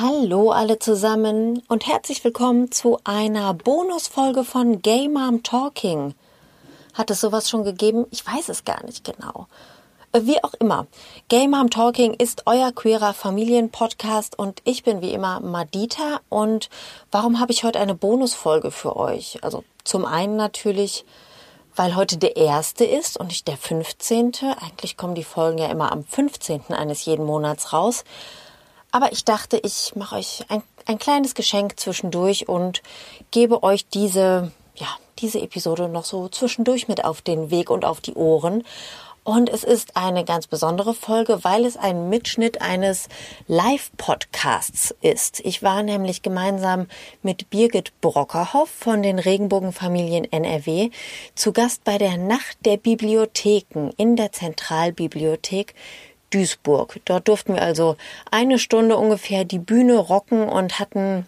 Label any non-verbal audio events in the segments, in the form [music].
Hallo alle zusammen und herzlich willkommen zu einer Bonusfolge von Gay Mom Talking. Hat es sowas schon gegeben? Ich weiß es gar nicht genau. Äh, wie auch immer, Gay Mom Talking ist euer queerer Familienpodcast und ich bin wie immer Madita und warum habe ich heute eine Bonusfolge für euch? Also zum einen natürlich, weil heute der erste ist und nicht der 15. Eigentlich kommen die Folgen ja immer am 15. eines jeden Monats raus. Aber ich dachte, ich mache euch ein, ein kleines Geschenk zwischendurch und gebe euch diese, ja, diese Episode noch so zwischendurch mit auf den Weg und auf die Ohren. Und es ist eine ganz besondere Folge, weil es ein Mitschnitt eines Live-Podcasts ist. Ich war nämlich gemeinsam mit Birgit Brockerhoff von den Regenbogenfamilien NRW zu Gast bei der Nacht der Bibliotheken in der Zentralbibliothek Duisburg. Dort durften wir also eine Stunde ungefähr die Bühne rocken und hatten,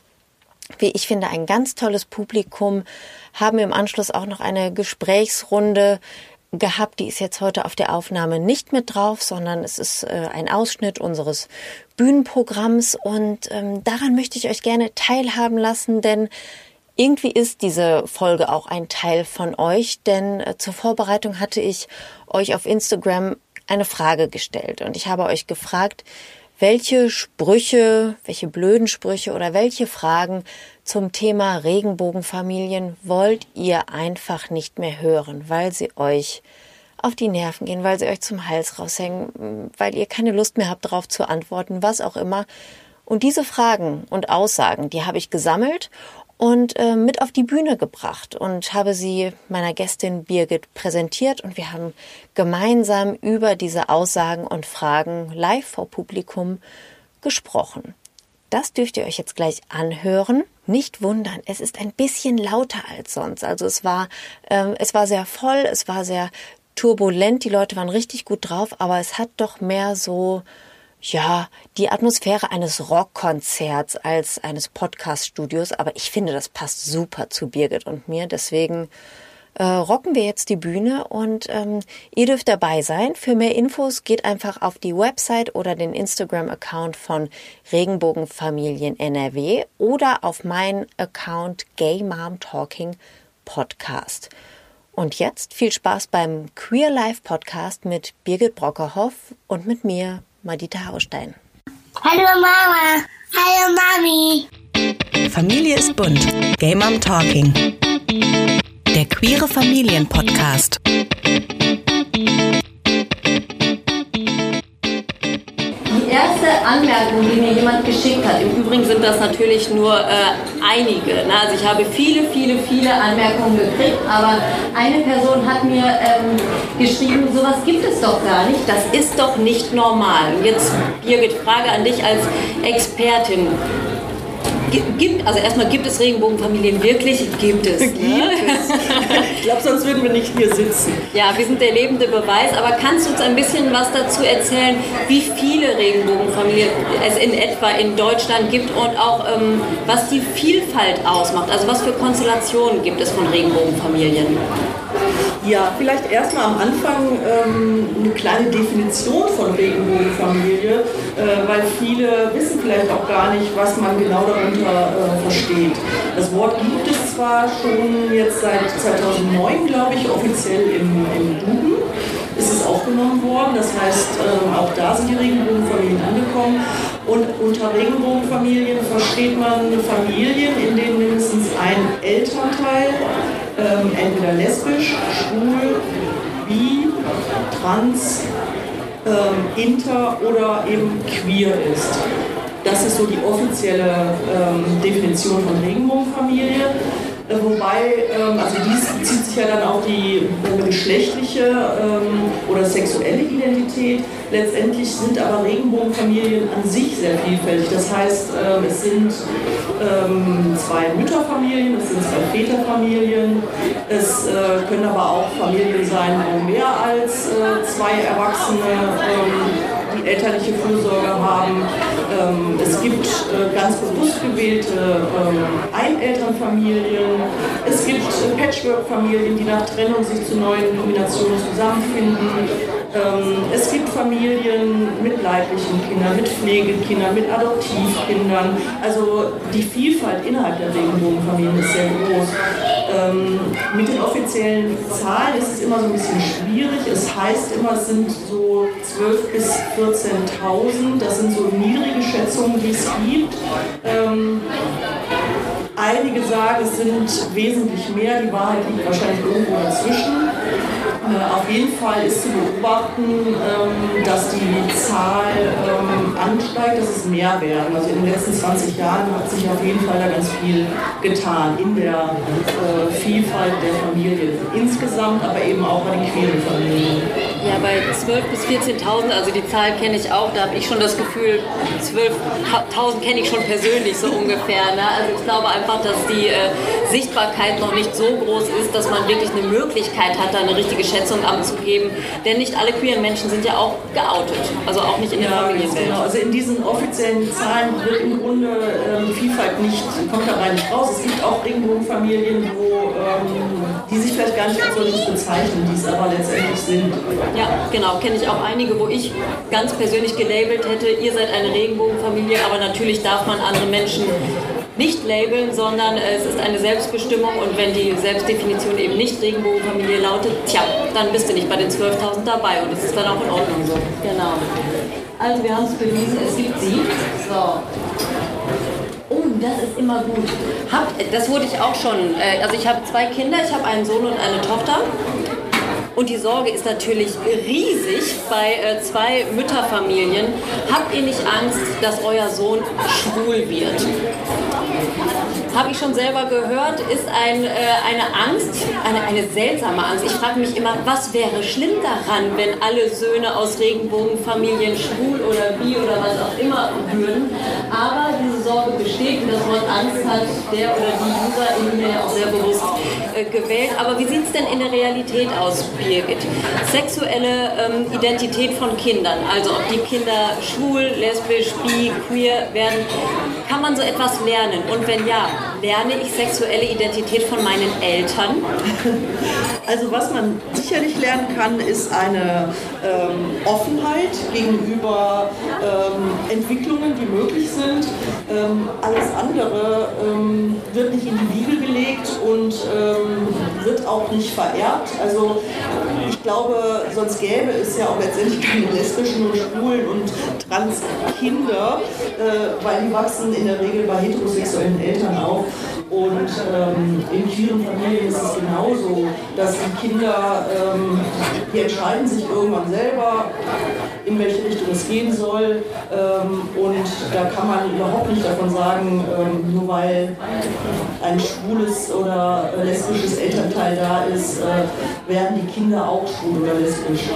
wie ich finde, ein ganz tolles Publikum, haben im Anschluss auch noch eine Gesprächsrunde gehabt. Die ist jetzt heute auf der Aufnahme nicht mit drauf, sondern es ist äh, ein Ausschnitt unseres Bühnenprogramms und ähm, daran möchte ich euch gerne teilhaben lassen, denn irgendwie ist diese Folge auch ein Teil von euch, denn äh, zur Vorbereitung hatte ich euch auf Instagram eine Frage gestellt und ich habe euch gefragt, welche Sprüche, welche blöden Sprüche oder welche Fragen zum Thema Regenbogenfamilien wollt ihr einfach nicht mehr hören, weil sie euch auf die Nerven gehen, weil sie euch zum Hals raushängen, weil ihr keine Lust mehr habt, darauf zu antworten, was auch immer. Und diese Fragen und Aussagen, die habe ich gesammelt und äh, mit auf die Bühne gebracht und habe sie meiner Gästin Birgit präsentiert und wir haben gemeinsam über diese Aussagen und Fragen live vor Publikum gesprochen. Das dürft ihr euch jetzt gleich anhören. Nicht wundern, es ist ein bisschen lauter als sonst. Also es war, ähm, es war sehr voll, es war sehr turbulent, die Leute waren richtig gut drauf, aber es hat doch mehr so ja, die Atmosphäre eines Rockkonzerts als eines Podcast-Studios, aber ich finde, das passt super zu Birgit und mir. Deswegen äh, rocken wir jetzt die Bühne und ähm, ihr dürft dabei sein. Für mehr Infos geht einfach auf die Website oder den Instagram-Account von Regenbogenfamilien NRW oder auf meinen Account Gay Mom Talking Podcast. Und jetzt viel Spaß beim Queer Life Podcast mit Birgit Brockerhoff und mit mir, Madita Haustein. Hallo Mama. Hallo Mami. Familie ist bunt. Game Mom Talking. Der queere Familienpodcast. Erste Anmerkung, die mir jemand geschickt hat, im Übrigen sind das natürlich nur äh, einige. Ne? Also ich habe viele, viele, viele Anmerkungen gekriegt, aber eine Person hat mir ähm, geschrieben, sowas gibt es doch gar nicht, das ist doch nicht normal. Jetzt, Birgit, Frage an dich als Expertin gibt, also erstmal gibt es Regenbogenfamilien wirklich? Gibt es. Gibt ne? es. Ich glaube, sonst würden wir nicht hier sitzen. Ja, wir sind der lebende Beweis, aber kannst du uns ein bisschen was dazu erzählen, wie viele Regenbogenfamilien es in etwa in Deutschland gibt und auch ähm, was die Vielfalt ausmacht? Also was für Konstellationen gibt es von Regenbogenfamilien? Ja, vielleicht erstmal am Anfang ähm, eine kleine Definition von Regenbogenfamilie, äh, weil viele wissen vielleicht auch gar nicht, was man genau darunter äh, versteht. Das Wort gibt es zwar schon jetzt seit 2009, glaube ich, offiziell im, im Duden ist es aufgenommen worden. Das heißt, ähm, auch da sind die Regenbogenfamilien angekommen. Und unter Regenbogenfamilien versteht man Familien, in denen mindestens ein Elternteil ähm, entweder lesbisch, schwul, bi, trans, ähm, inter oder eben queer ist. Das ist so die offizielle ähm, Definition von Regenbogenfamilie. Äh, wobei, ähm, also dies zieht sich ja dann auch die geschlechtliche ähm, oder sexuelle Identität. Letztendlich sind aber Regenbogenfamilien an sich sehr vielfältig. Das heißt, ähm, es sind zwei Mütterfamilien, es sind zwei Väterfamilien, es äh, können aber auch Familien sein, wo mehr als äh, zwei Erwachsene die elterliche Fürsorge haben. Ähm, es gibt äh, ganz bewusst gewählte ähm, Einelternfamilien. Es gibt äh, Patchwork-Familien, die nach Trennung sich zu neuen Kombinationen zusammenfinden. Ähm, es gibt Familien mit leiblichen Kindern, mit Pflegekindern, mit Adoptivkindern. Also die Vielfalt innerhalb der Regenbogenfamilien ist sehr groß. Ähm, mit den offiziellen Zahlen ist es immer so ein bisschen schwierig. Es heißt immer, es sind so 12.000 bis 14.000. Das sind so niedrige Schätzungen, die es gibt. Ähm, einige sagen, es sind wesentlich mehr. Die Wahrheit liegt wahrscheinlich irgendwo dazwischen. Äh, auf jeden Fall ist zu beobachten, ähm, dass die Zahl ähm, ansteigt, dass es mehr werden. Also in den letzten 20 Jahren hat sich auf jeden Fall da ganz viel getan in der äh, Vielfalt der Familien insgesamt, aber eben auch bei den queeren Familien. Ja, bei 12.000 bis 14.000, also die Zahl kenne ich auch, da habe ich schon das Gefühl, 12.000 kenne ich schon persönlich so ungefähr. Ne? Also ich glaube einfach, dass die äh, Sichtbarkeit noch nicht so groß ist, dass man wirklich eine Möglichkeit hat, da eine richtige Schätzung abzugeben. Denn nicht alle queeren Menschen sind ja auch geoutet, also auch nicht in der ja, Familienwelt. Genau. Also in diesen offiziellen Zahlen wird im Grunde ähm, die Vielfalt nicht, kommt dabei nicht raus. Es gibt auch Regenbogenfamilien, wo, ähm, die sich vielleicht gar nicht als solches bezeichnen, die es aber letztendlich sind. Ja, genau, kenne ich auch einige, wo ich ganz persönlich gelabelt hätte, ihr seid eine Regenbogenfamilie, aber natürlich darf man andere Menschen nicht labeln, sondern es ist eine Selbstbestimmung und wenn die Selbstdefinition eben nicht Regenbogenfamilie lautet, tja, dann bist du nicht bei den 12.000 dabei und es ist dann auch in Ordnung so. Genau. Also wir haben es bewiesen, es gibt sie. So. Oh, das ist immer gut. Hab, das wurde ich auch schon. Äh, also ich habe zwei Kinder, ich habe einen Sohn und eine Tochter. Und die Sorge ist natürlich riesig bei äh, zwei Mütterfamilien. Habt ihr nicht Angst, dass euer Sohn schwul wird? Habe ich schon selber gehört, ist ein, äh, eine Angst, eine, eine seltsame Angst. Ich frage mich immer, was wäre schlimm daran, wenn alle Söhne aus Regenbogenfamilien schwul oder bi oder was auch immer würden. Aber diese Sorge besteht und das Wort Angst hat der oder die User in mir ja auch sehr bewusst äh, gewählt. Aber wie sieht es denn in der Realität aus, Birgit? Sexuelle ähm, Identität von Kindern, also ob die Kinder schwul, lesbisch, bi, queer werden, kann man so etwas lernen? Und wenn ja, lerne ich sexuelle Identität von meinen Eltern? [laughs] Also was man sicherlich lernen kann, ist eine ähm, Offenheit gegenüber ähm, Entwicklungen, die möglich sind. Ähm, alles andere ähm, wird nicht in die Wiege gelegt und ähm, wird auch nicht vererbt. Also ich glaube, sonst gäbe es ja auch letztendlich keine lesbischen und schwulen und trans Kinder, äh, weil die wachsen in der Regel bei heterosexuellen Eltern auf. Und ähm, in queeren Familien ist es genauso, dass die Kinder, ähm, die entscheiden sich irgendwann selber, in welche Richtung es gehen soll. Ähm, und da kann man überhaupt nicht davon sagen, ähm, nur weil ein schwules oder lesbisches Elternteil da ist, äh, werden die Kinder auch schwul oder lesbisch.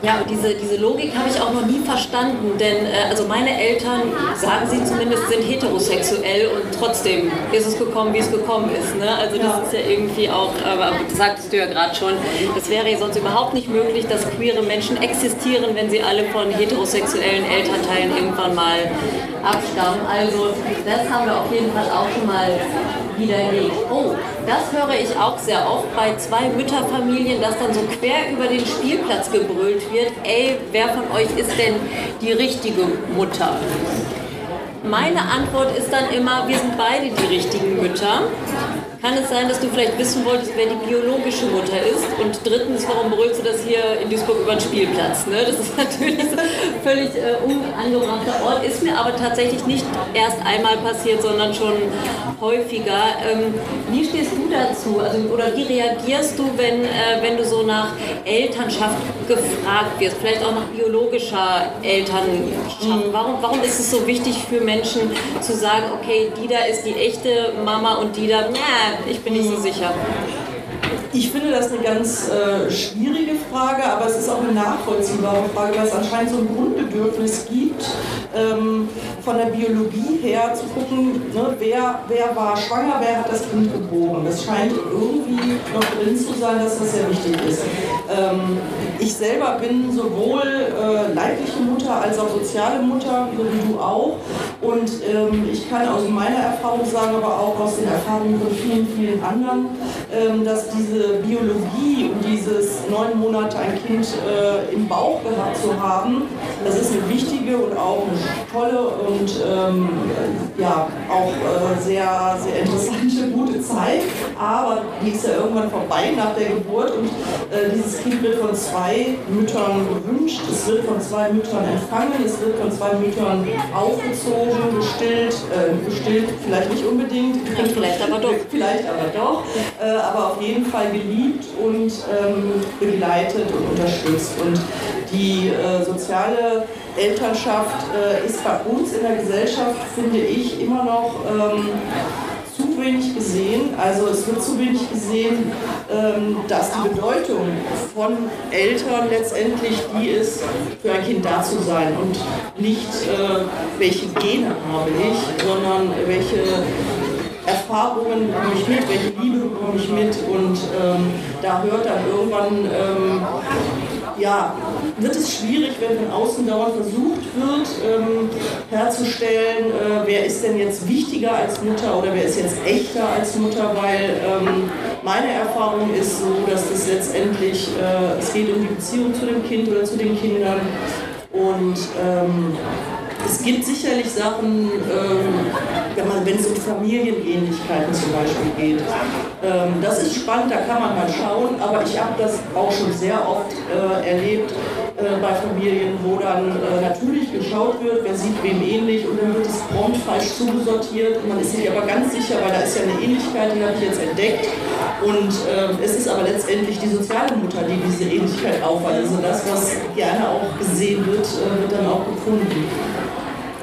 Ja, diese, diese Logik habe ich auch noch nie verstanden, denn äh, also meine Eltern, sagen sie zumindest, sind heterosexuell und trotzdem ist es gekommen, wie es gekommen ist. Ne? Also das ja. ist ja irgendwie auch, aber das sagtest du ja gerade schon, das wäre ja sonst überhaupt nicht möglich, dass queere Menschen existieren, wenn sie alle von heterosexuellen Elternteilen irgendwann mal abstammen. Also das haben wir auf jeden Fall auch schon mal widerlegt. Oh, das höre ich auch sehr oft bei zwei Mütterfamilien, dass dann so quer über den Spielplatz gebrüllt wird, ey, wer von euch ist denn die richtige Mutter? Meine Antwort ist dann immer, wir sind beide die richtigen Mütter. Kann es sein, dass du vielleicht wissen wolltest, wer die biologische Mutter ist? Und drittens, warum brüllst du das hier in Duisburg über den Spielplatz? Ne? Das ist [laughs] natürlich so völlig äh, unangebrachter Ort. Ist mir aber tatsächlich nicht erst einmal passiert, sondern schon häufiger. Ähm, wie stehst du dazu? Also, oder wie reagierst du, wenn, äh, wenn du so nach Elternschaft gefragt wirst? Vielleicht auch nach biologischer Elternschaft. Mhm. Warum, warum ist es so wichtig für Menschen zu sagen, okay, die da ist die echte Mama und die da, nah, ich bin nicht so sicher. Ich finde das eine ganz äh, schwierige Frage, aber es ist auch eine nachvollziehbare Frage, weil es anscheinend so ein Grundbedürfnis gibt, ähm, von der Biologie her zu gucken, ne, wer, wer war schwanger, wer hat das Kind geboren. Das scheint irgendwie noch drin zu sein, dass das sehr wichtig ist. Ähm, ich selber bin sowohl äh, leibliche Mutter als auch soziale Mutter, so wie du auch. Und ähm, ich kann aus meiner Erfahrung sagen, aber auch aus den Erfahrungen von vielen, vielen anderen, dass diese Biologie und dieses neun Monate ein Kind äh, im Bauch gehabt zu haben, das ist eine wichtige und auch eine tolle und ähm, ja, auch äh, sehr, sehr interessante, gute Zeit. Aber die ist ja irgendwann vorbei nach der Geburt und äh, dieses Kind wird von zwei Müttern gewünscht, es wird von zwei Müttern empfangen, es wird von zwei Müttern aufgezogen, gestillt, äh, gestillt vielleicht nicht unbedingt, vielleicht aber doch, vielleicht aber doch, äh, aber auf jeden Fall geliebt und ähm, begleitet und unterstützt. Und die äh, Elternschaft äh, ist bei uns in der Gesellschaft, finde ich, immer noch ähm, zu wenig gesehen. Also es wird zu wenig gesehen, ähm, dass die Bedeutung von Eltern letztendlich die ist, für ein Kind da zu sein und nicht äh, welche Gene habe ich, sondern welche Erfahrungen bekomme ich mit, welche Liebe bekomme ich mit und ähm, da hört dann irgendwann ähm, ja, wird es schwierig, wenn von außen dauernd versucht wird, ähm, herzustellen, äh, wer ist denn jetzt wichtiger als Mutter oder wer ist jetzt echter als Mutter, weil ähm, meine Erfahrung ist so, dass es letztendlich, äh, es geht um die Beziehung zu dem Kind oder zu den Kindern. Und ähm, es gibt sicherlich Sachen, ähm, wenn, es um Familienähnlichkeiten zum Beispiel geht. Ähm, das ist spannend, da kann man mal schauen, aber ich habe das auch schon sehr oft äh, erlebt äh, bei Familien, wo dann äh, natürlich geschaut wird, wer sieht wem ähnlich und dann wird es prompt falsch zugesortiert und man ist sich aber ganz sicher, weil da ist ja eine Ähnlichkeit, die habe ich jetzt entdeckt und ähm, es ist aber letztendlich die soziale Mutter, die diese Ähnlichkeit aufweist. Also das, was gerne auch gesehen wird, äh, wird dann auch gefunden.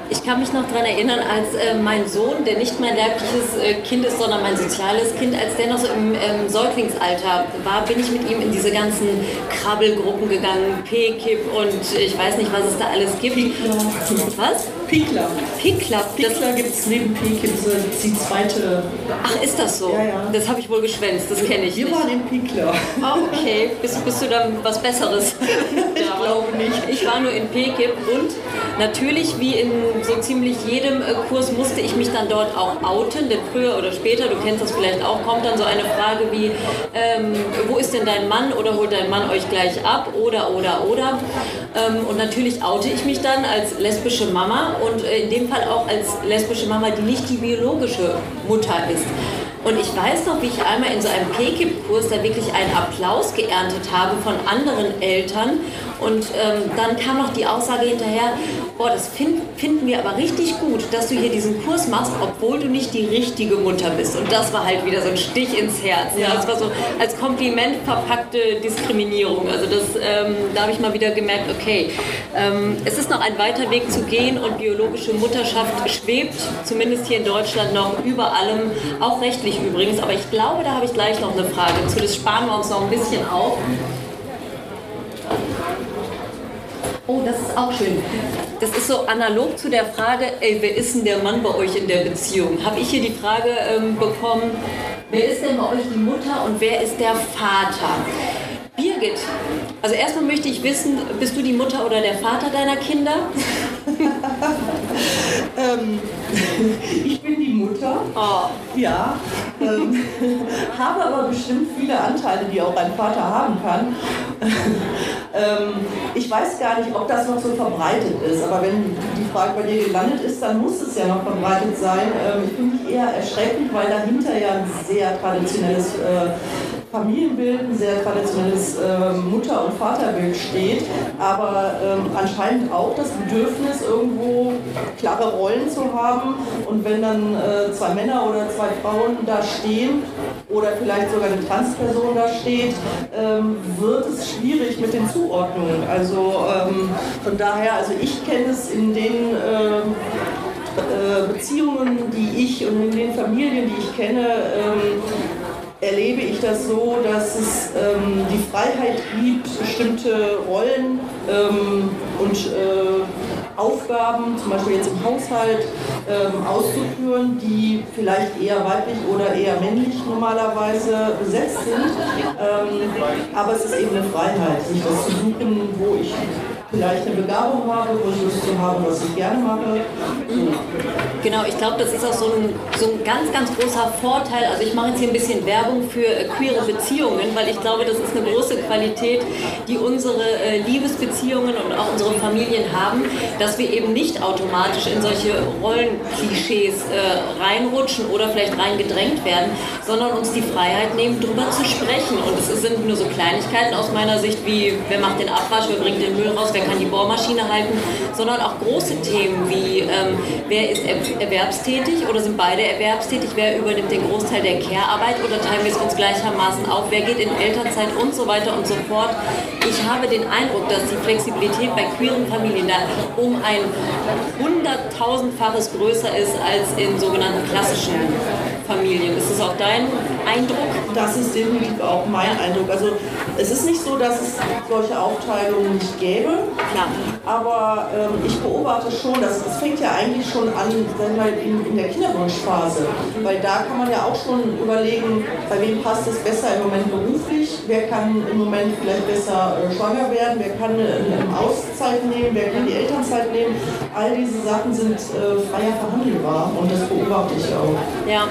Ich kann mich noch daran erinnern, als äh, mein Sohn, der nicht mein leibliches äh, Kind ist, sondern mein soziales Kind, als der noch so im ähm, Säuglingsalter war, bin ich mit ihm in diese ganzen Krabbelgruppen gegangen, P-Kip und ich weiß nicht, was es da alles gibt. Pickler. Was? Pickler. Pickler. Pickler gibt es neben P-Kip, die zweite. Ach, ist das so? Ja, ja. Das habe ich wohl geschwänzt, das kenne ich Wir nicht. waren im Pickler. Ah, okay. Bist, bist du dann was Besseres? [laughs] Ich glaube nicht. Ich war nur in Pekip und natürlich, wie in so ziemlich jedem äh, Kurs, musste ich mich dann dort auch outen, denn früher oder später, du kennst das vielleicht auch, kommt dann so eine Frage wie, ähm, wo ist denn dein Mann oder holt dein Mann euch gleich ab oder, oder, oder. Ähm, und natürlich oute ich mich dann als lesbische Mama und äh, in dem Fall auch als lesbische Mama, die nicht die biologische Mutter ist. Und ich weiß noch, wie ich einmal in so einem PKIP-Kurs da wirklich einen Applaus geerntet habe von anderen Eltern. Und ähm, dann kam noch die Aussage hinterher, boah, das find, finden wir aber richtig gut, dass du hier diesen Kurs machst, obwohl du nicht die richtige Mutter bist. Und das war halt wieder so ein Stich ins Herz. Ja. Das war so als Kompliment verpackte Diskriminierung. Also das, ähm, da habe ich mal wieder gemerkt, okay, ähm, es ist noch ein weiter Weg zu gehen und biologische Mutterschaft schwebt, zumindest hier in Deutschland, noch über allem, auch rechtlich übrigens. Aber ich glaube, da habe ich gleich noch eine Frage zu. Das sparen wir uns noch ein bisschen auf. Oh, das ist auch schön. Das ist so analog zu der Frage, ey, wer ist denn der Mann bei euch in der Beziehung? Habe ich hier die Frage ähm, bekommen, wer ist denn bei euch die Mutter und wer ist der Vater? Birgit, also erstmal möchte ich wissen, bist du die Mutter oder der Vater deiner Kinder? [laughs] ähm, [laughs] ich bin die Mutter. Oh. Ja. Ähm, [laughs] habe aber bestimmt viele Anteile, die auch ein Vater haben kann. ähm, ich weiß gar nicht, ob das noch so verbreitet ist, aber wenn die Frage bei dir gelandet ist, dann muss es ja noch verbreitet sein. Ähm, ich finde mich eher erschreckend, weil dahinter ja ein sehr traditionelles äh, Familienbild, ein sehr traditionelles äh, Mutter- und Vaterbild steht, aber ähm, anscheinend auch das Bedürfnis, irgendwo klare Rollen zu haben. Und wenn dann äh, zwei Männer oder zwei Frauen da stehen oder vielleicht sogar eine Transperson da steht, ähm, wird es schwierig mit den Zuordnungen. Also ähm, von daher, also ich kenne es in den ähm, äh, Beziehungen, die ich und in den Familien, die ich kenne, ähm, erlebe ich das so, dass es ähm, die Freiheit gibt, bestimmte Rollen ähm, und äh, Aufgaben, zum Beispiel jetzt im Haushalt, ähm, auszuführen, die vielleicht eher weiblich oder eher männlich normalerweise besetzt sind. Ähm, aber es ist eben eine Freiheit, sich das zu suchen, wo ich vielleicht eine Begabung habe, wo ich Lust zu habe, was ich gerne mache. Genau, ich glaube, das ist auch so ein, so ein ganz, ganz großer Vorteil. Also ich mache jetzt hier ein bisschen Werbung für äh, queere Beziehungen, weil ich glaube, das ist eine große Qualität, die unsere äh, Liebesbeziehungen und auch unsere Familien haben, dass wir eben nicht automatisch in solche Rollenklischees äh, reinrutschen oder vielleicht reingedrängt werden, sondern uns die Freiheit nehmen, darüber zu sprechen. Und es sind nur so Kleinigkeiten aus meiner Sicht wie, wer macht den Abwasch, wer bringt den Müll raus, wer kann die Bohrmaschine halten, sondern auch große Themen wie ähm, wer ist erwerbstätig oder sind beide erwerbstätig, wer übernimmt den Großteil der Care-Arbeit? Oder teilen wir es uns gleichermaßen auf, wer geht in Elternzeit und so weiter und so fort. Ich habe den Eindruck, dass die Flexibilität bei queeren Familien da um ein hunderttausendfaches größer ist als in sogenannten klassischen Familien. Ist das auch dein Eindruck? Das ist definitiv auch mein Eindruck. Also es ist nicht so, dass es solche Aufteilungen nicht gäbe, Klar. aber ähm, ich beobachte schon, dass es fängt ja eigentlich schon an sagen wir, in, in der Kinderwunschphase, weil da kann man ja auch schon überlegen, bei wem passt es besser im Moment beruflich, wer kann im Moment vielleicht besser äh, schwanger werden, wer kann eine, eine Auszeit nehmen, wer kann die Elternzeit nehmen. All diese Sachen sind äh, freier verhandelbar und das beobachte ich auch. Ja.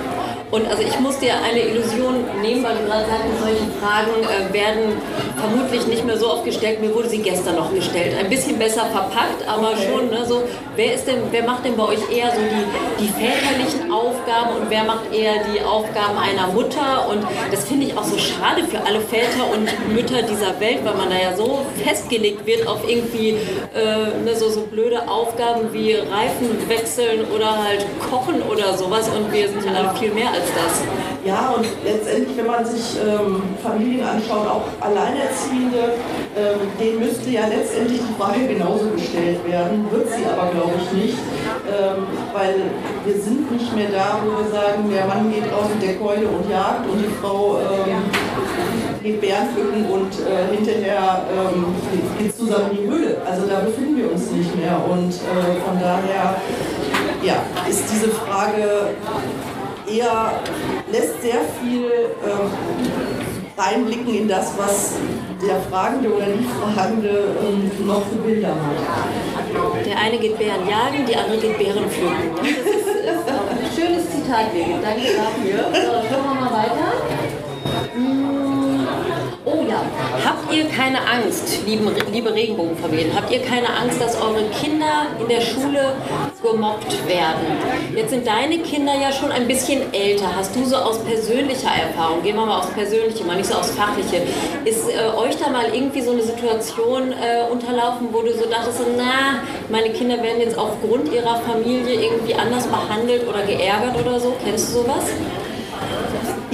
Und also ich muss dir eine Illusion nehmen, weil du gerade sagst, solche Fragen äh, werden vermutlich nicht mehr so oft gestellt. Mir wurde sie gestern noch gestellt. Ein bisschen besser verpackt, aber Okay. schon, ne, so, wer ist denn, wer macht denn bei euch eher so die, die väterlichen Aufgaben und wer macht eher die Aufgaben einer Mutter? Und das finde ich auch so schade für alle Väter und Mütter dieser Welt, weil man da ja so festgelegt wird auf irgendwie äh, ne, so, so blöde Aufgaben wie Reifen wechseln oder halt kochen oder sowas und wir sind ja viel mehr als das. Ja, und letztendlich, wenn man sich ähm, Familien anschaut, auch Alleinerziehende, ähm, denen müsste ja letztendlich die Frage genauso gestellt werden, wird sie aber, glaube ich, nicht, ähm, weil wir sind nicht mehr da, wo wir sagen, der Mann geht raus mit der Keule und jagt und die Frau ähm, geht Bären pflücken und äh, hinterher ähm, geht zusammen in die Höhle. Also da befinden wir uns nicht mehr und äh, von daher ja, ist diese Frage eher lässt sehr viel ähm, reinblicken in das, was der Fragende oder die Fragende ähm, noch für Bilder hat. Der eine geht Bären jagen, die andere geht Bären pflücken. Das ist, ist ein schönes Zitat, Birgit. Danke dafür. So, schauen wir mal weiter. Ja, habt ihr keine Angst, lieben, liebe Regenbogenfamilien, habt ihr keine Angst, dass eure Kinder in der Schule gemobbt werden? Jetzt sind deine Kinder ja schon ein bisschen älter. Hast du so aus persönlicher Erfahrung, gehen wir mal aufs Persönliche, mal nicht so aufs Fachliche, ist äh, euch da mal irgendwie so eine Situation äh, unterlaufen, wo du so dachtest, na, meine Kinder werden jetzt aufgrund ihrer Familie irgendwie anders behandelt oder geärgert oder so? Kennst du sowas?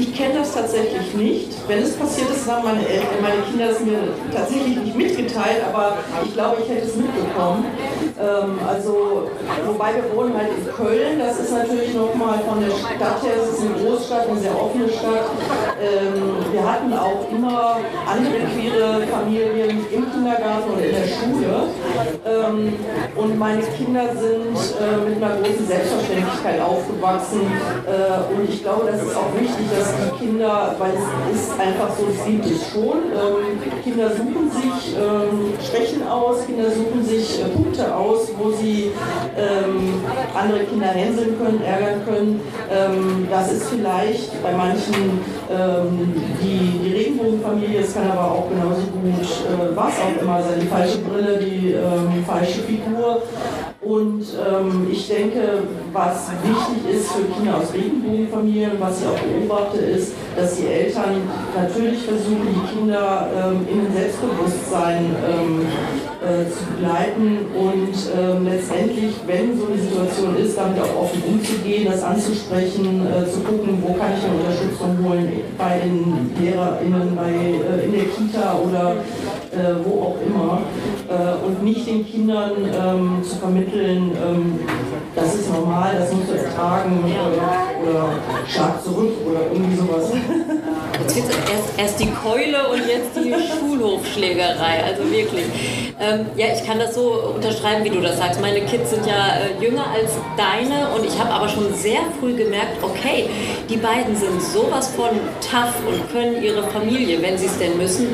Ich kenne das tatsächlich nicht. Wenn es passiert ist, haben meine, Eltern, meine Kinder es mir tatsächlich nicht mitgeteilt, aber ich glaube, ich hätte es mitbekommen. Ähm, also, wobei wir wohnen halt in Köln, das ist natürlich nochmal von der Stadt her, es ist eine Großstadt, eine sehr offene Stadt. Ähm, wir hatten auch immer andere queere Familien im Kindergarten oder in der Schule. Ähm, und meine Kinder sind äh, mit einer großen Selbstverständlichkeit aufgewachsen. Äh, und ich glaube, das ist auch wichtig, dass die Kinder, weil es ist einfach so, es gibt es schon, ähm, Kinder suchen sich ähm, Schwächen aus, Kinder suchen sich äh, Punkte aus, wo sie ähm, andere Kinder hänseln können, ärgern können. Ähm, das ist vielleicht bei manchen ähm, die, die Regenbogenfamilie, es kann aber auch genauso gut äh, was auch immer sein, die falsche Brille, die ähm, falsche Figur. Und ähm, ich denke, was wichtig ist für Kinder aus Regenbogenfamilien, was ich auch beobachte, ist, dass die Eltern natürlich versuchen, die Kinder ähm, in ein Selbstbewusstsein ähm, äh, zu begleiten und ähm, letztendlich, wenn so eine Situation ist, damit auch offen umzugehen, das anzusprechen, äh, zu gucken, wo kann ich mir Unterstützung holen, bei den LehrerInnen, bei, äh, in der Kita oder äh, wo auch immer. Äh, und nicht den Kindern ähm, zu vermitteln, ähm, das ist normal, das musst du ertragen oder schlag zurück oder irgendwie sowas. Jetzt erst, erst die Keule und jetzt die Schulhofschlägerei. Also wirklich. Ähm, ja, ich kann das so unterschreiben, wie du das sagst. Meine Kids sind ja äh, jünger als deine und ich habe aber schon sehr früh gemerkt, okay, die beiden sind sowas von tough und können ihre Familie, wenn sie es denn müssen,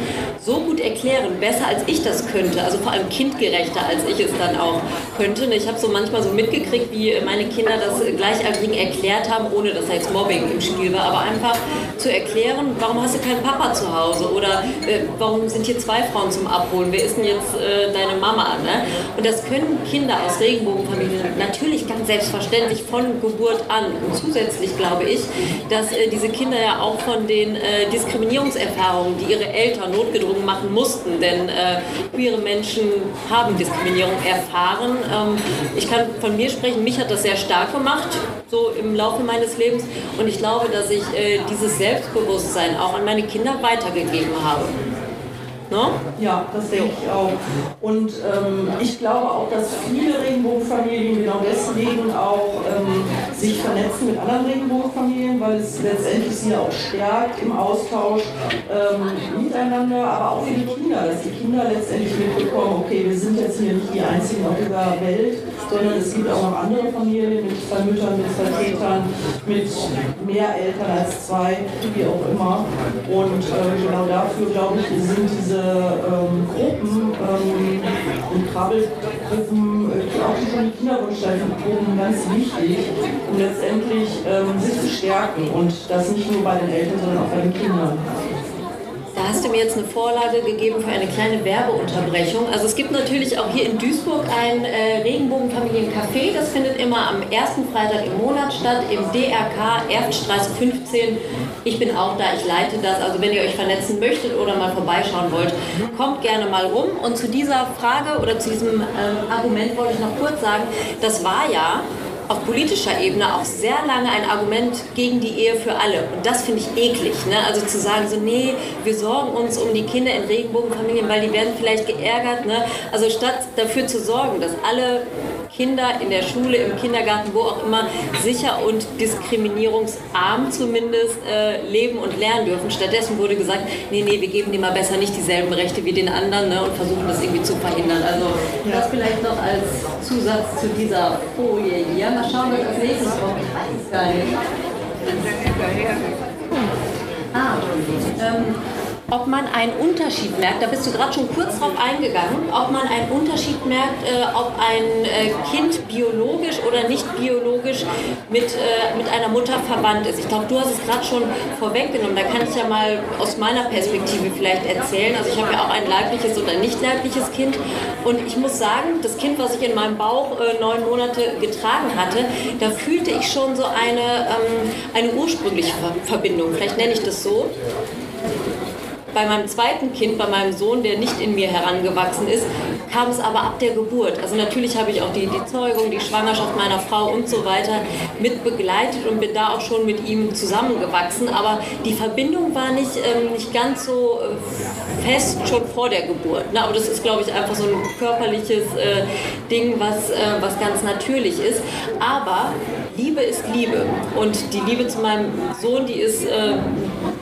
so gut erklären, besser als ich das könnte. Also vor allem kindgerechter, als ich es dann auch könnte. Ich habe so manchmal so mitgekriegt, wie meine Kinder das Gleichaltrigen erklärt haben, ohne dass da jetzt Mobbing im Spiel war, aber einfach zu erklären, warum hast du keinen Papa zu Hause oder äh, warum sind hier zwei Frauen zum Abholen, wer ist denn jetzt äh, deine Mama? Ne? Und das können Kinder aus Regenbogenfamilien natürlich ganz selbstverständlich von Geburt an. Und zusätzlich glaube ich, dass äh, diese Kinder ja auch von den äh, Diskriminierungserfahrungen, die ihre Eltern notgedrungen machen mussten, denn äh, queere Menschen haben Diskriminierung erfahren. Ähm, ich kann von mir sprechen, mich hat das sehr stark gemacht, so im Laufe meines Lebens. Und ich glaube, dass ich äh, dieses Selbstbewusstsein auch an meine Kinder weitergegeben habe. No? Ja, das denke ich auch. Und ähm, ich glaube auch, dass viele Regenbogenfamilien genau deswegen auch ähm, sich vernetzen mit anderen Regenbogenfamilien, weil es letztendlich sie auch stärkt im Austausch ähm, miteinander, aber auch für die Kinder, dass die Kinder letztendlich mitbekommen, okay, wir sind jetzt hier nicht die Einzigen auf dieser Welt, sondern es gibt auch noch andere Familien mit zwei Müttern, mit zwei Vätern, mit mehr Eltern als zwei, wie auch immer. Und äh, genau dafür, glaube ich, sind diese ähm, Gruppen ähm, und Krabbelgruppen, äh, auch die Kinderwunschzeichenproben ganz wichtig, um letztendlich ähm, sich zu stärken und das nicht nur bei den Eltern, sondern auch bei den Kindern. Da hast du mir jetzt eine Vorlage gegeben für eine kleine Werbeunterbrechung. Also es gibt natürlich auch hier in Duisburg ein äh, Regenbogenfamiliencafé. Das findet immer am ersten Freitag im Monat statt, im DRK Erftstraße 15. Ich bin auch da, ich leite das. Also wenn ihr euch vernetzen möchtet oder mal vorbeischauen wollt, kommt gerne mal rum. Und zu dieser Frage oder zu diesem ähm, Argument wollte ich noch kurz sagen, das war ja auf politischer Ebene auch sehr lange ein Argument gegen die Ehe für alle. Und das finde ich eklig. Ne? Also zu sagen, so, nee, wir sorgen uns um die Kinder in Regenbogenfamilien, weil die werden vielleicht geärgert. Ne? Also statt dafür zu sorgen, dass alle Kinder in der Schule, im Kindergarten, wo auch immer, sicher und diskriminierungsarm zumindest äh, leben und lernen dürfen. Stattdessen wurde gesagt, nee, nee, wir geben denen mal besser nicht dieselben Rechte wie den anderen ne, und versuchen das irgendwie zu verhindern. Also das vielleicht noch als Zusatz zu dieser Folie hier. Mal schauen, was als nächstes kommt. Ah, ähm, ob man einen Unterschied merkt, da bist du gerade schon kurz drauf eingegangen, ob man einen Unterschied merkt, äh, ob ein äh, Kind biologisch oder nicht biologisch mit, äh, mit einer Mutter verwandt ist. Ich glaube, du hast es gerade schon vorweggenommen. Da kann ich ja mal aus meiner Perspektive vielleicht erzählen. Also ich habe ja auch ein leibliches oder nicht leibliches Kind und ich muss sagen, das Kind, was ich in meinem Bauch neun Monate getragen hatte, da fühlte ich schon so eine, ähm, eine ursprüngliche Verbindung. Vielleicht nenne ich das so bei meinem zweiten Kind, bei meinem Sohn, der nicht in mir herangewachsen ist, kam es aber ab der Geburt. Also natürlich habe ich auch die, die Zeugung, die Schwangerschaft meiner Frau und so weiter mit begleitet und bin da auch schon mit ihm zusammengewachsen. Aber die Verbindung war nicht, ähm, nicht ganz so äh, fest schon vor der Geburt. Ne? Aber das ist, glaube ich, einfach so ein körperliches äh, Ding, was, äh, was ganz natürlich ist. Aber Liebe ist Liebe. Und die Liebe zu meinem Sohn, die ist äh,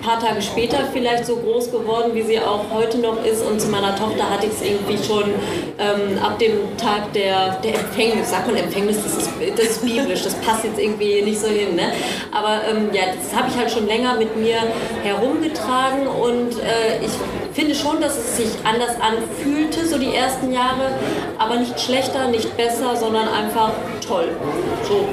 paar Tage später vielleicht so groß geworden, wie sie auch heute noch ist. Und zu meiner Tochter hatte ich es irgendwie schon ähm, ab dem Tag der, der Empfängnis. Sagt man Empfängnis, das ist, das ist biblisch, das passt jetzt irgendwie nicht so hin. Ne? Aber ähm, ja, das habe ich halt schon länger mit mir herumgetragen und äh, ich finde schon, dass es sich anders anfühlte, so die ersten Jahre, aber nicht schlechter, nicht besser, sondern einfach toll. So,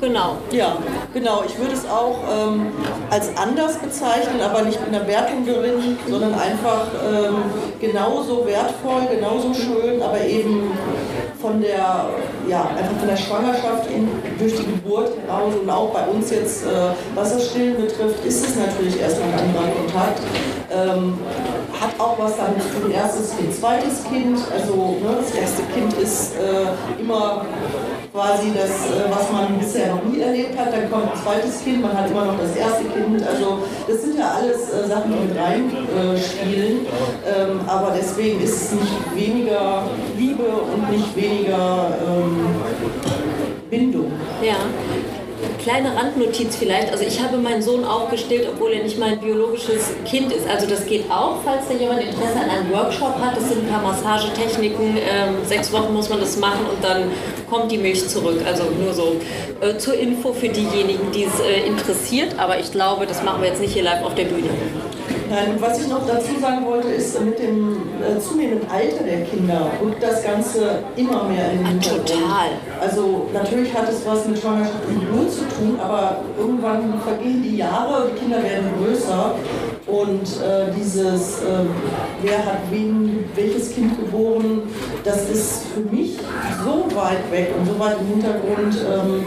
genau. Ja, genau. Ich würde es auch ähm, als anders bezeichnen, aber nicht mit einer Wertung drin, sondern einfach ähm, genauso wertvoll, genauso schön, aber eben von der, ja, einfach von der Schwangerschaft in, durch die Geburt heraus und auch bei uns jetzt, äh, was das Stillen betrifft, ist es natürlich erstmal ein anderer Kontakt. Ähm, hat auch was zu tun, erstes Kind, zweites Kind. Also ne, das erste Kind ist äh, immer quasi das, äh, was man bisher noch nie erlebt hat. Dann kommt ein zweites Kind, man hat immer noch das erste Kind. Also das sind ja alles äh, Sachen, die mit reinspielen. Äh, ähm, aber deswegen ist es nicht weniger Liebe und nicht weniger ähm, Bindung. Ja. Kleine Randnotiz vielleicht. Also ich habe meinen Sohn auch gestillt, obwohl er nicht mein biologisches Kind ist. Also das geht auch, falls da jemand Interesse an einem Workshop hat. Das sind ein paar Massagetechniken. Ähm, sechs Wochen muss man das machen und dann kommt die Milch zurück. Also nur so äh, zur Info für diejenigen, die es äh, interessiert. Aber ich glaube, das machen wir jetzt nicht hier live auf der Bühne. Nein, was ich noch dazu sagen wollte, ist, mit dem äh, zunehmenden Alter der Kinder rückt das Ganze immer mehr in den Hintergrund. Total. Also natürlich hat es was mit Schwangerschaft und Geburt zu tun, aber irgendwann vergehen die Jahre, die Kinder werden größer und äh, dieses, äh, wer hat wen, welches Kind geboren, das ist für mich so weit weg und so weit im Hintergrund. Ähm,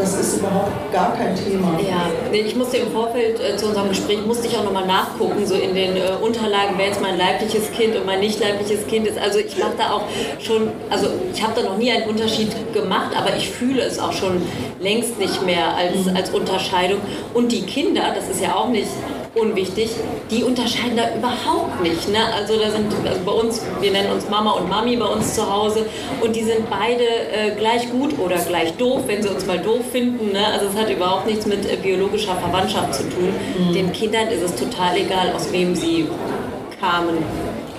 das ist überhaupt gar kein Thema. Ja, ich musste im Vorfeld äh, zu unserem Gespräch, musste ich auch nochmal nachgucken, so in den äh, Unterlagen, wer jetzt mein leibliches Kind und mein nicht leibliches Kind ist. Also ich mache da auch schon, also ich habe da noch nie einen Unterschied gemacht, aber ich fühle es auch schon längst nicht mehr als, als Unterscheidung. Und die Kinder, das ist ja auch nicht unwichtig, die unterscheiden da überhaupt nicht. Ne? Also da sind also bei uns, wir nennen uns Mama und Mami bei uns zu Hause und die sind beide äh, gleich gut oder gleich doof, wenn sie uns mal doof finden. Ne? Also es hat überhaupt nichts mit äh, biologischer Verwandtschaft zu tun. Mhm. Den Kindern ist es total egal, aus wem sie kamen.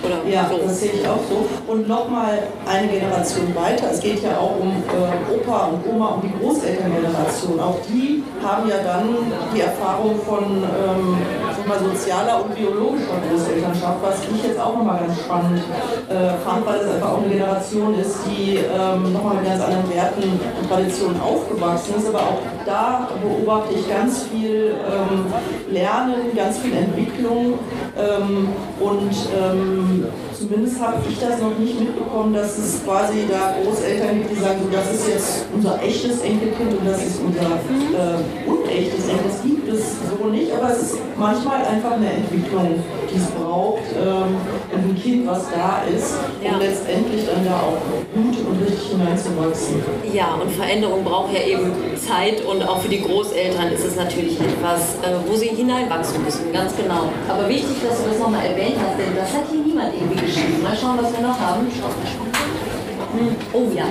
Oder ja, so. das sehe ich auch so. Und nochmal eine Generation weiter. Es geht ja auch um äh, Opa und Oma, um die Großelterngeneration. Auch die haben ja dann die Erfahrung von ähm, mal, sozialer und biologischer Großelternschaft, was ich jetzt auch nochmal ganz spannend äh, fand, weil es einfach auch eine Generation ist, die ähm, nochmal mit ganz anderen Werten und Traditionen aufgewachsen ist. Aber auch da beobachte ich ganz viel ähm, Lernen, ganz viel Entwicklung ähm, und ähm, No. Zumindest habe ich das noch nicht mitbekommen, dass es quasi da Großeltern gibt, die sagen, so, das ist jetzt unser echtes Enkelkind und das ist unser äh, unechtes Enkel. Das gibt es so nicht, aber es ist manchmal einfach eine Entwicklung, die es braucht, ähm, ein Kind, was da ist, um letztendlich dann da auch gut und richtig hineinzuwachsen. Ja, und Veränderung braucht ja eben Zeit und auch für die Großeltern ist es natürlich etwas, äh, wo sie hineinwachsen müssen, ganz genau. Aber wichtig, dass du das nochmal erwähnt hast, denn das hat hier niemand irgendwie geschrieben. Mal schauen, was wir noch haben. Hm, oh ja.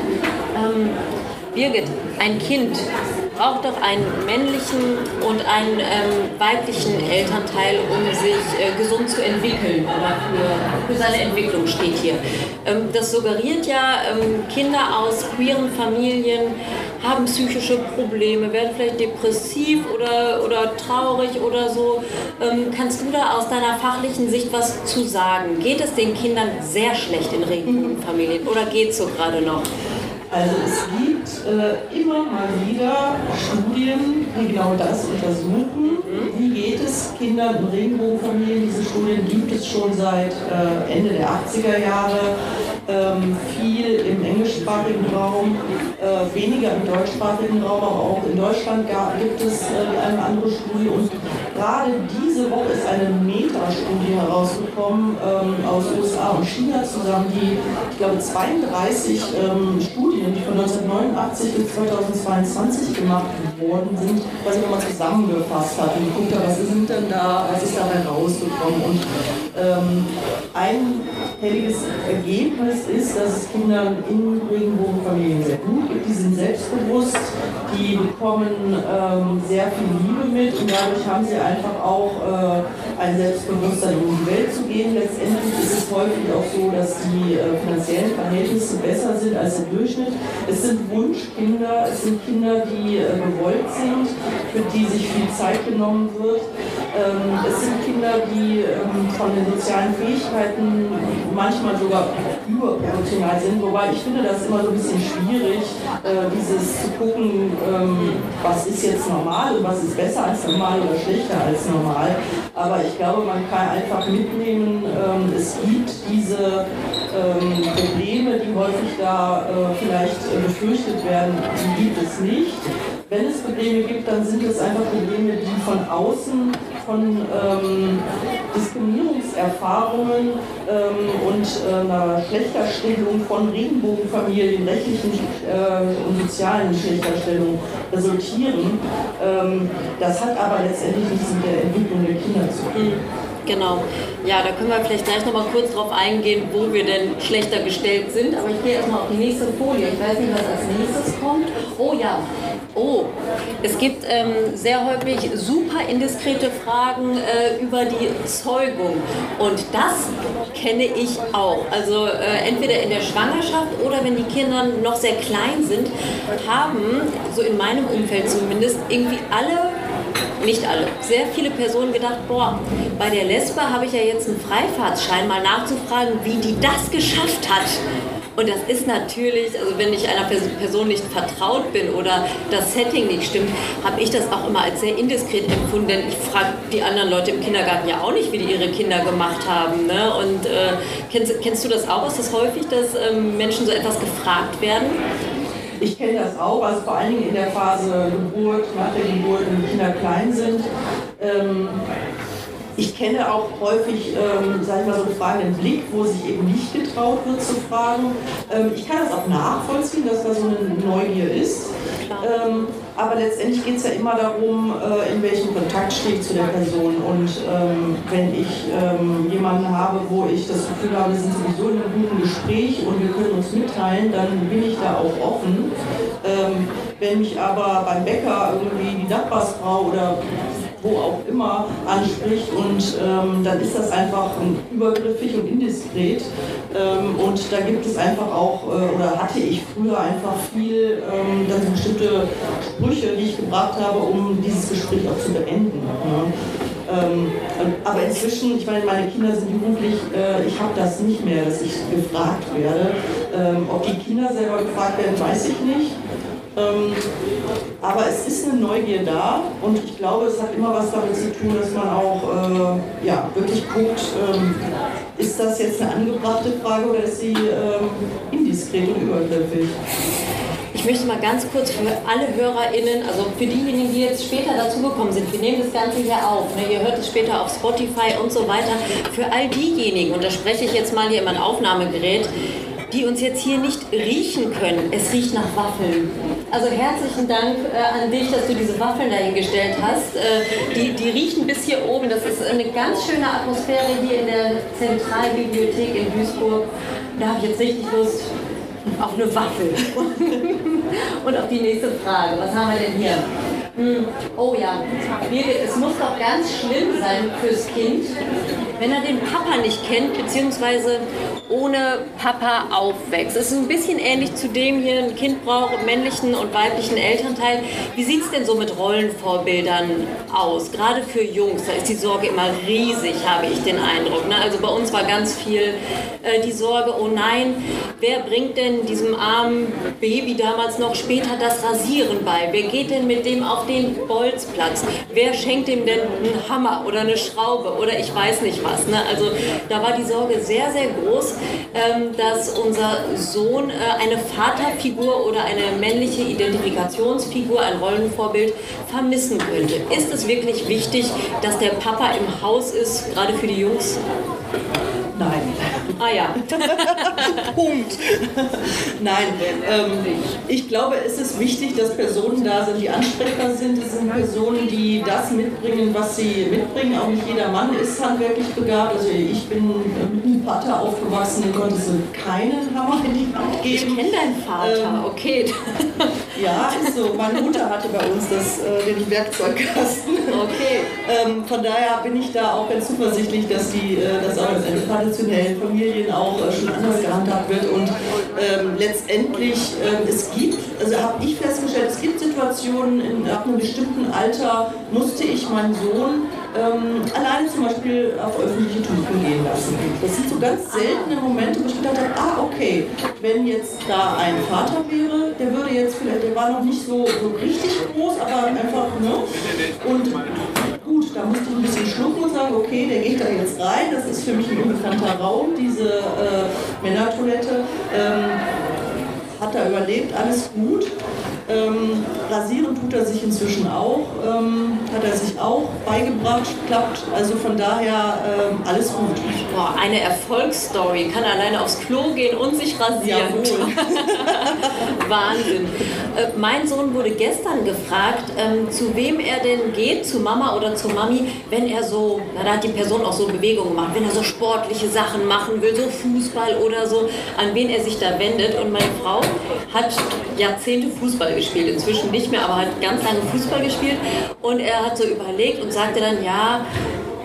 Ähm, Birgit, ein Kind braucht doch einen männlichen und einen ähm, weiblichen Elternteil, um sich äh, gesund zu entwickeln oder für, für seine Entwicklung steht hier. Ähm, das suggeriert ja, ähm, Kinder aus queeren Familien haben psychische Probleme, werden vielleicht depressiv oder, oder traurig oder so. Ähm, kannst du da aus deiner fachlichen Sicht was zu sagen? Geht es den Kindern sehr schlecht in Regenbogenfamilien oder geht es so gerade noch? Also es gibt äh, immer mal wieder Studien, die genau das untersuchen. Wie geht es Kindern in Regenbogenfamilien? Diese Studien gibt es schon seit äh, Ende der 80er Jahre. Ähm, viel im englischsprachigen Raum, äh, weniger im deutschsprachigen Raum, aber auch in Deutschland gibt es äh, eine andere Studie. Und gerade diese Woche ist eine Metastudie herausgekommen ähm, aus USA und China zusammen, die, ich glaube, 32 ähm, Studien, die von 1989 bis 2022 gemacht worden sind, ich nochmal zusammengefasst hat und habe, was sind denn da, was ist dabei rausgekommen. Und ähm, ein helliges Ergebnis ist, dass es Kindern in Regenbogenfamilien sehr gut geht. Die sind selbstbewusst, die bekommen ähm, sehr viel Liebe mit und dadurch haben sie einfach auch äh, ein Selbstbewusstsein, um die Welt zu gehen. Letztendlich ist es häufig auch so, dass die äh, finanziellen Verhältnisse besser sind als der Durchschnitt. Es sind Wunschkinder, es sind Kinder, die äh, gewollt sind, für die sich viel Zeit genommen wird. Ähm, es sind Kinder, die ähm, von den sozialen Fähigkeiten manchmal sogar überproportional sind, wobei ich finde das immer so ein bisschen schwierig, äh, dieses zu gucken, ähm, was ist jetzt normal und was ist besser als normal oder schlechter als normal. Aber ich glaube, man kann einfach mitnehmen, ähm, es gibt diese ähm, Probleme, die häufig da äh, vielleicht äh, befürchtet werden, die gibt es nicht. Wenn es Probleme gibt, dann sind es einfach Probleme, die von außen von ähm, Diskriminierungserfahrungen ähm, und äh, einer Schlechterstellung von Regenbogenfamilien, rechtlichen äh, und sozialen Schlechterstellung resultieren. Ähm, das hat aber letztendlich nichts mit der Entwicklung der Kinder zu tun. Genau. Ja, da können wir vielleicht gleich noch mal kurz drauf eingehen, wo wir denn schlechter gestellt sind. Aber ich gehe erstmal auf die nächste Folie. Ich weiß nicht, was als nächstes kommt. Oh ja. Oh, es gibt ähm, sehr häufig super indiskrete Fragen äh, über die Zeugung. Und das kenne ich auch. Also äh, entweder in der Schwangerschaft oder wenn die Kinder noch sehr klein sind, haben, so in meinem Umfeld zumindest, irgendwie alle nicht alle, sehr viele Personen gedacht, boah, bei der Lesbe habe ich ja jetzt einen Freifahrtsschein, mal nachzufragen, wie die das geschafft hat. Und das ist natürlich, also wenn ich einer Person nicht vertraut bin oder das Setting nicht stimmt, habe ich das auch immer als sehr indiskret empfunden, denn ich frage die anderen Leute im Kindergarten ja auch nicht, wie die ihre Kinder gemacht haben. Ne? Und äh, kennst, kennst du das auch? Ist das häufig, dass ähm, Menschen so etwas gefragt werden? Ich kenne das auch, also vor allen Dingen in der Phase Geburt, nach der Geburt, wenn Kinder klein sind. Ähm, ich kenne auch häufig, ähm, sage ich mal, so einen fragenden Blick, wo sich eben nicht getraut wird zu fragen. Ähm, ich kann das auch nachvollziehen, dass da so eine Neugier ist. Ähm, aber letztendlich geht es ja immer darum, äh, in welchem Kontakt stehe ich zu der Person. Und ähm, wenn ich ähm, jemanden habe, wo ich das Gefühl habe, wir sind sowieso in einem guten Gespräch und wir können uns mitteilen, dann bin ich da auch offen. Ähm, wenn mich aber beim Bäcker irgendwie die Nachbarsfrau oder wo auch immer anspricht und ähm, dann ist das einfach übergriffig und indiskret ähm, und da gibt es einfach auch, äh, oder hatte ich früher einfach viel ähm, dann bestimmte Sprüche, die ich gebracht habe, um dieses Gespräch auch zu beenden. Ne? Ähm, aber inzwischen, ich meine, meine Kinder sind jugendlich, äh, ich habe das nicht mehr, dass ich gefragt werde. Ähm, ob die Kinder selber gefragt werden, weiß ich nicht. Ähm, aber es ist eine Neugier da und ich glaube, es hat immer was damit zu tun, dass man auch äh, ja, wirklich guckt, ähm, ist das jetzt eine angebrachte Frage oder ist sie ähm, indiskret und übergriffig? Ich möchte mal ganz kurz für alle HörerInnen, also für diejenigen, die jetzt später dazugekommen sind, wir nehmen das Ganze hier auf, ne? ihr hört es später auf Spotify und so weiter, für all diejenigen, und da spreche ich jetzt mal hier in mein Aufnahmegerät, die uns jetzt hier nicht riechen können. Es riecht nach Waffeln. Also herzlichen Dank äh, an dich, dass du diese Waffeln dahingestellt hast. Äh, die, die riechen bis hier oben. Das ist eine ganz schöne Atmosphäre hier in der Zentralbibliothek in Duisburg. Da habe ich jetzt richtig Lust auf eine Waffel. [laughs] Und auf die nächste Frage. Was haben wir denn hier? Hm. Oh ja, Birgit, es muss doch ganz schlimm sein fürs Kind, wenn er den Papa nicht kennt, beziehungsweise ohne Papa aufwächst. Es ist ein bisschen ähnlich zu dem hier, ein Kind braucht männlichen und weiblichen Elternteil. Wie sieht es denn so mit Rollenvorbildern aus? Gerade für Jungs, da ist die Sorge immer riesig, habe ich den Eindruck. Ne? Also bei uns war ganz viel äh, die Sorge, oh nein, wer bringt denn diesem armen Baby damals noch später das Rasieren bei? Wer geht denn mit dem auf den Bolzplatz? Wer schenkt ihm denn einen Hammer oder eine Schraube oder ich weiß nicht was? Ne? Also da war die Sorge sehr, sehr groß. Ähm, dass unser Sohn äh, eine Vaterfigur oder eine männliche Identifikationsfigur, ein Rollenvorbild vermissen könnte. Ist es wirklich wichtig, dass der Papa im Haus ist, gerade für die Jungs? Nein. Ah ja. [laughs] Punkt. Nein, ähm, ich glaube, es ist wichtig, dass Personen da sind, die ansprechbar sind. Es sind Personen, die das mitbringen, was sie mitbringen. Auch nicht jeder Mann ist handwerklich begabt. Also ich bin mit einem Vater aufgewachsen, konnte so keinen Hammer in die Hand geben. Ich kenne deinen Vater, ähm, okay. [laughs] Ja, ist so. Meine Mutter hatte bei uns das, äh, den Werkzeugkasten. Okay. Ähm, von daher bin ich da auch ganz zuversichtlich, dass die, äh, das auch in traditionellen Familien auch äh, schon anders gehandhabt wird. Und ähm, letztendlich, äh, es gibt, also habe ich festgestellt, es gibt Situationen, in, ab einem bestimmten Alter musste ich meinen Sohn ähm, alleine zum Beispiel auf öffentliche Touren gehen lassen. Das sind so ganz seltene Momente, wo ich gedacht habe, ah okay, wenn jetzt da ein Vater wäre, der würde jetzt vielleicht, der war noch nicht so, so richtig groß, aber einfach, ne? Und gut, da musste ich ein bisschen schlucken und sagen, okay, der geht da jetzt rein, das ist für mich ein unbekannter Raum, diese äh, Männertoilette. Ähm, hat er überlebt, alles gut. Ähm, rasieren tut er sich inzwischen auch, ähm, hat er sich auch beigebracht, klappt. Also von daher ähm, alles gut. Boah, eine Erfolgsstory. Kann alleine aufs Klo gehen und sich rasieren. [laughs] Wahnsinn. Äh, mein Sohn wurde gestern gefragt, ähm, zu wem er denn geht, zu Mama oder zu Mami, wenn er so, na, da hat die Person auch so Bewegungen gemacht, wenn er so sportliche Sachen machen will, so Fußball oder so, an wen er sich da wendet. Und meine Frau hat Jahrzehnte Fußball gespielt, inzwischen nicht mehr, aber hat ganz lange Fußball gespielt. Und er hat so überlegt und sagte dann, ja,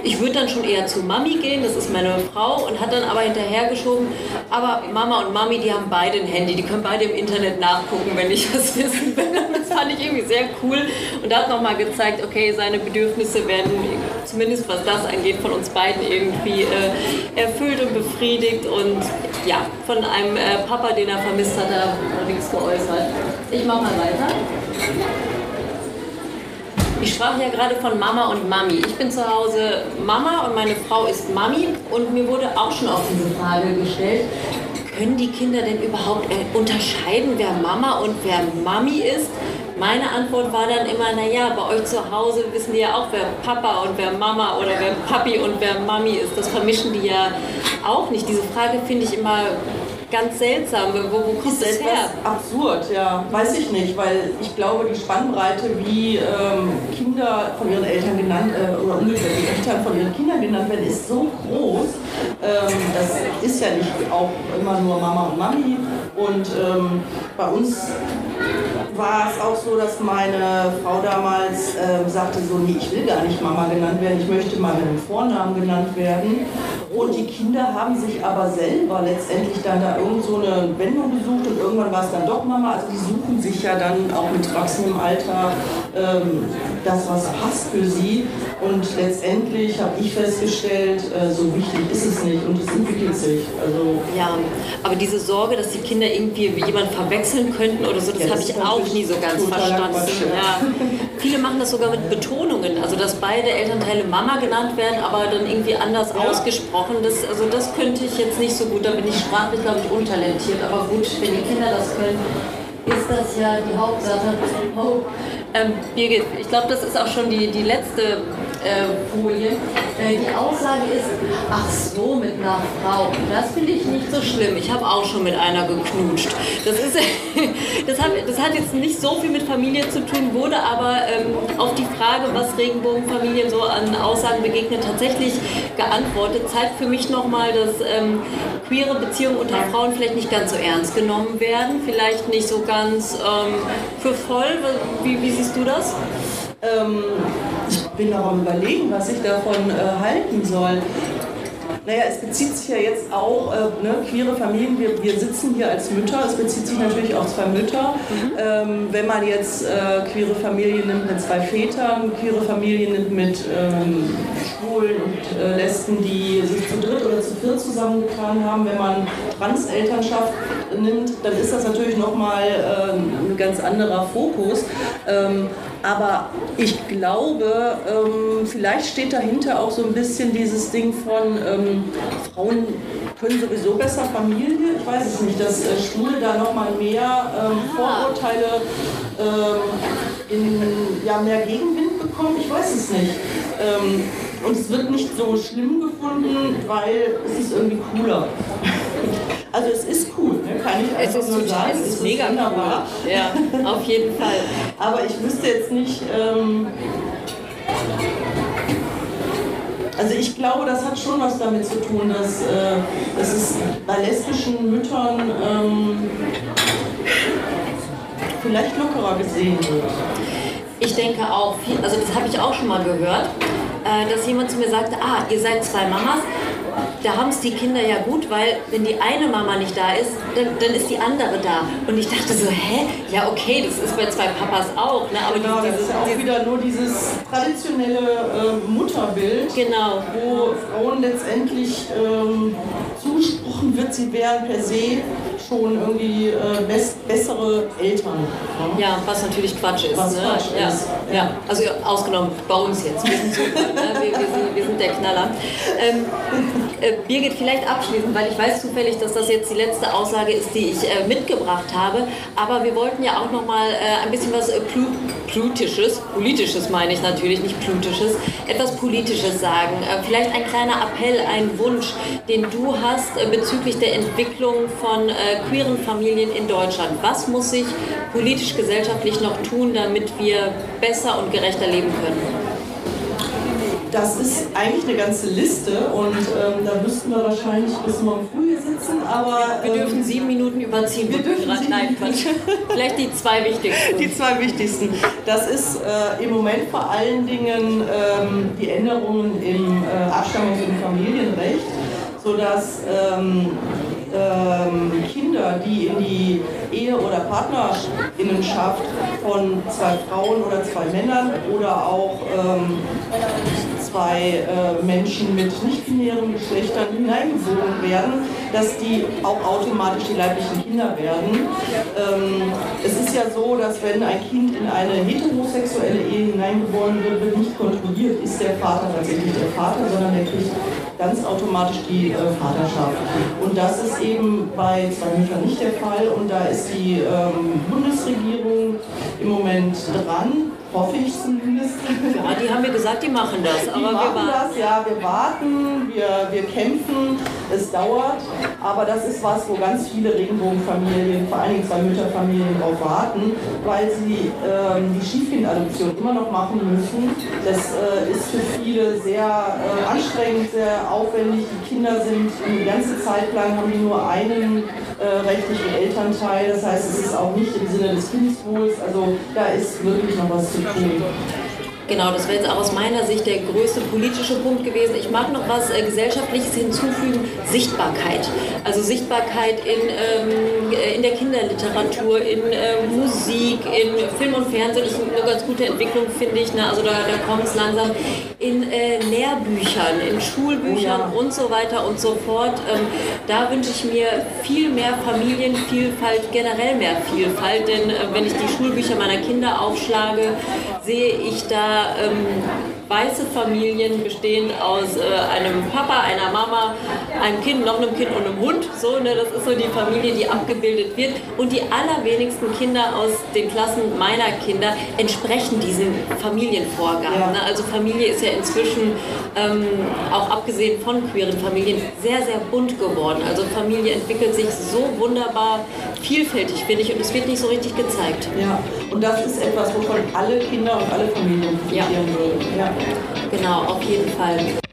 ich würde dann schon eher zu Mami gehen, das ist meine Frau, und hat dann aber hinterhergeschoben, aber Mama und Mami, die haben beide ein Handy, die können beide im Internet nachgucken, wenn ich [laughs] das wissen will. Das fand ich irgendwie sehr cool und da hat nochmal gezeigt, okay, seine Bedürfnisse werden, zumindest was das angeht, von uns beiden irgendwie äh, erfüllt und befriedigt und ja, von einem äh, Papa, den er vermisst hat, er allerdings geäußert. Ich mache mal weiter. Ich sprach ja gerade von Mama und Mami. Ich bin zu Hause Mama und meine Frau ist Mami und mir wurde auch schon auf diese Frage gestellt, können die Kinder denn überhaupt äh, unterscheiden, wer Mama und wer Mami ist? Meine Antwort war dann immer, naja, bei euch zu Hause wissen die ja auch, wer Papa und wer Mama oder wer Papi und wer Mami ist. Das vermischen die ja auch nicht. Diese Frage finde ich immer ganz seltsam. Wo, wo kommt das her? Absurd, ja. Weiß ich nicht, weil ich glaube, die Spannbreite, wie ähm, Kinder von ihren Eltern genannt, äh, oder umgekehrt, die Eltern von ihren Kindern genannt werden, ist so groß. Ähm, das ist ja nicht auch immer nur Mama und Mami. Und ähm, bei uns war es auch so, dass meine Frau damals äh, sagte so, nee, ich will gar nicht Mama genannt werden, ich möchte mal mit dem Vornamen genannt werden. Und die Kinder haben sich aber selber letztendlich dann da irgend so eine Wendung gesucht und irgendwann war es dann doch Mama. Also die suchen sich ja dann auch mit wachsendem Alter das, was passt für sie. Und letztendlich habe ich festgestellt, äh, so wichtig ist es nicht und es entwickelt sich. Also ja, aber diese Sorge, dass die Kinder irgendwie jemanden verwechseln könnten oder so, das ja, habe ich auch nie so ganz verstanden. Ja. Viele machen das sogar mit Betonungen, also dass beide Elternteile Mama genannt werden, aber dann irgendwie anders ja. ausgesprochen. Das, also das könnte ich jetzt nicht so gut, da bin ich sprachlich, glaube ich, untalentiert. Aber gut, wenn die Kinder das können, ist das ja die Hauptsache. Oh. Ähm, Birgit, ich glaube, das ist auch schon die, die letzte äh, Folie. Äh, die Aussage ist, ach so, mit einer Frau. Das finde ich nicht so schlimm. Ich habe auch schon mit einer geknutscht. Das, ist, [laughs] das, hat, das hat jetzt nicht so viel mit Familie zu tun, wurde aber ähm, auf die Frage, was Regenbogenfamilien so an Aussagen begegnet, tatsächlich geantwortet. Zeigt für mich nochmal, dass ähm, queere Beziehungen unter Frauen vielleicht nicht ganz so ernst genommen werden, vielleicht nicht so ganz ähm, für voll. Wie, wie siehst du das? Ähm, ich bin noch am Überlegen, was ich davon äh, halten soll. Naja, es bezieht sich ja jetzt auch, äh, ne, queere Familien, wir, wir sitzen hier als Mütter, es bezieht sich natürlich auf zwei Mütter. Mhm. Ähm, wenn man jetzt äh, queere Familien nimmt mit zwei Vätern, queere Familien nimmt mit ähm, Schwulen und äh, Lesben, die sich zu dritt oder zu viert zusammengetan haben, wenn man Transelternschaft nimmt, dann ist das natürlich nochmal äh, ein ganz anderer Fokus. Ähm, aber ich glaube, ähm, vielleicht steht dahinter auch so ein bisschen dieses Ding von ähm, Frauen können sowieso besser Familie. Ich weiß es nicht, dass äh, Schwule da nochmal mehr ähm, Vorurteile ähm, in ja, mehr Gegenwind bekommen. Ich weiß es nicht. Ähm, und es wird nicht so schlimm gefunden, weil es ist irgendwie cooler. Also es ist cool, ne? kann ich einfach es ist nur sagen. Es ist mega wunderbar. Cool. Ja, auf jeden Fall. Aber ich wüsste jetzt nicht. Ähm, also ich glaube, das hat schon was damit zu tun, dass, äh, dass es bei lesbischen Müttern ähm, vielleicht lockerer gesehen wird. Ich denke auch, also das habe ich auch schon mal gehört, äh, dass jemand zu mir sagte, ah, ihr seid zwei Mamas, da haben es die Kinder ja gut, weil wenn die eine Mama nicht da ist, dann, dann ist die andere da. Und ich dachte so, hä? Ja, okay, das ist bei zwei Papas auch. Ne? Aber genau, dieses, das ist ja auch wieder nur dieses traditionelle äh, Mutterbild, genau. wo Frauen letztendlich ähm, zugesprochen wird, sie wären per se schon irgendwie äh, best, bessere Eltern. Ne? Ja, was natürlich Quatsch ist. Was ne? Quatsch ja. ist. Ja. also ausgenommen bei uns jetzt. Wir sind super, ne? wir, wir, sind, wir sind der Knaller. Ähm, äh, Birgit, vielleicht abschließend, weil ich weiß zufällig, dass das jetzt die letzte Aussage ist, die ich äh, mitgebracht habe. Aber wir wollten ja auch noch mal äh, ein bisschen was äh, Plu Plutisches, politisches meine ich natürlich, nicht Plutisches, etwas Politisches sagen. Äh, vielleicht ein kleiner Appell, ein Wunsch, den du hast äh, bezüglich der Entwicklung von queeren Familien in Deutschland. Was muss sich politisch, gesellschaftlich noch tun, damit wir besser und gerechter leben können? Das ist eigentlich eine ganze Liste und ähm, da müssten wir wahrscheinlich bis morgen früh hier sitzen, aber... Wir dürfen ähm, sieben Minuten überziehen. Wir dürfen sieben Nein, [laughs] Vielleicht die zwei wichtigsten. Die zwei wichtigsten. Das ist äh, im Moment vor allen Dingen ähm, die Änderungen im äh, Abstammungs- und Familienrecht, sodass ähm, ähm, Kinder, die in die Ehe- oder Partnerinnenschaft von zwei Frauen oder zwei Männern oder auch ähm, zwei äh, Menschen mit nicht-binären Geschlechtern hineingeboren werden, dass die auch automatisch die leiblichen Kinder werden. Ähm, es ist ja so, dass wenn ein Kind in eine heterosexuelle Ehe hineingeboren wird, wird nicht kontrolliert, ist der Vater tatsächlich der Vater, sondern der kriegt ganz automatisch die äh, Vaterschaft. Und das ist eben bei zwei Müttern nicht der Fall und da ist die ähm, Bundesregierung im Moment dran, hoffe ich zumindest. Ja, die haben mir gesagt, die machen das. Die aber machen wir warten. das, ja, wir warten, wir, wir kämpfen, es dauert, aber das ist was, wo ganz viele Regenbogenfamilien, vor allen Dingen zwei Mütterfamilien darauf warten, weil sie ähm, die Schiefkindadoption immer noch machen müssen. Das äh, ist für viele sehr äh, anstrengend, sehr aufwendig. Die Kinder sind eine ganze Zeit lang, haben die nur einen äh, rechtlichen Elternteil. Das heißt, es ist auch nicht im Sinne des Kindeswohls. Also da ist wirklich noch was zu tun. こう。Genau, das wäre jetzt auch aus meiner Sicht der größte politische Punkt gewesen. Ich mag noch was äh, Gesellschaftliches hinzufügen, Sichtbarkeit. Also Sichtbarkeit in, ähm, in der Kinderliteratur, in äh, Musik, in Film und Fernsehen Das ist eine ganz gute Entwicklung, finde ich. Ne? Also da, da kommt es langsam. In äh, Lehrbüchern, in Schulbüchern ja. und so weiter und so fort. Ähm, da wünsche ich mir viel mehr Familienvielfalt, generell mehr Vielfalt. Denn äh, wenn ich die Schulbücher meiner Kinder aufschlage, sehe ich da ähm, weiße Familien bestehend aus äh, einem Papa, einer Mama, einem Kind, noch einem Kind und einem Hund. So, ne, das ist so die Familie, die abgebildet wird. Und die allerwenigsten Kinder aus den Klassen meiner Kinder entsprechen diesen Familienvorgaben. Ja. Ne? Also Familie ist ja inzwischen, ähm, auch abgesehen von queeren Familien, sehr, sehr bunt geworden. Also Familie entwickelt sich so wunderbar vielfältig, finde ich, und es wird nicht so richtig gezeigt. Ja, und das ist etwas, wovon alle Kinder und alle Familien profitieren ja. würden. Ja. Genau, auf jeden Fall.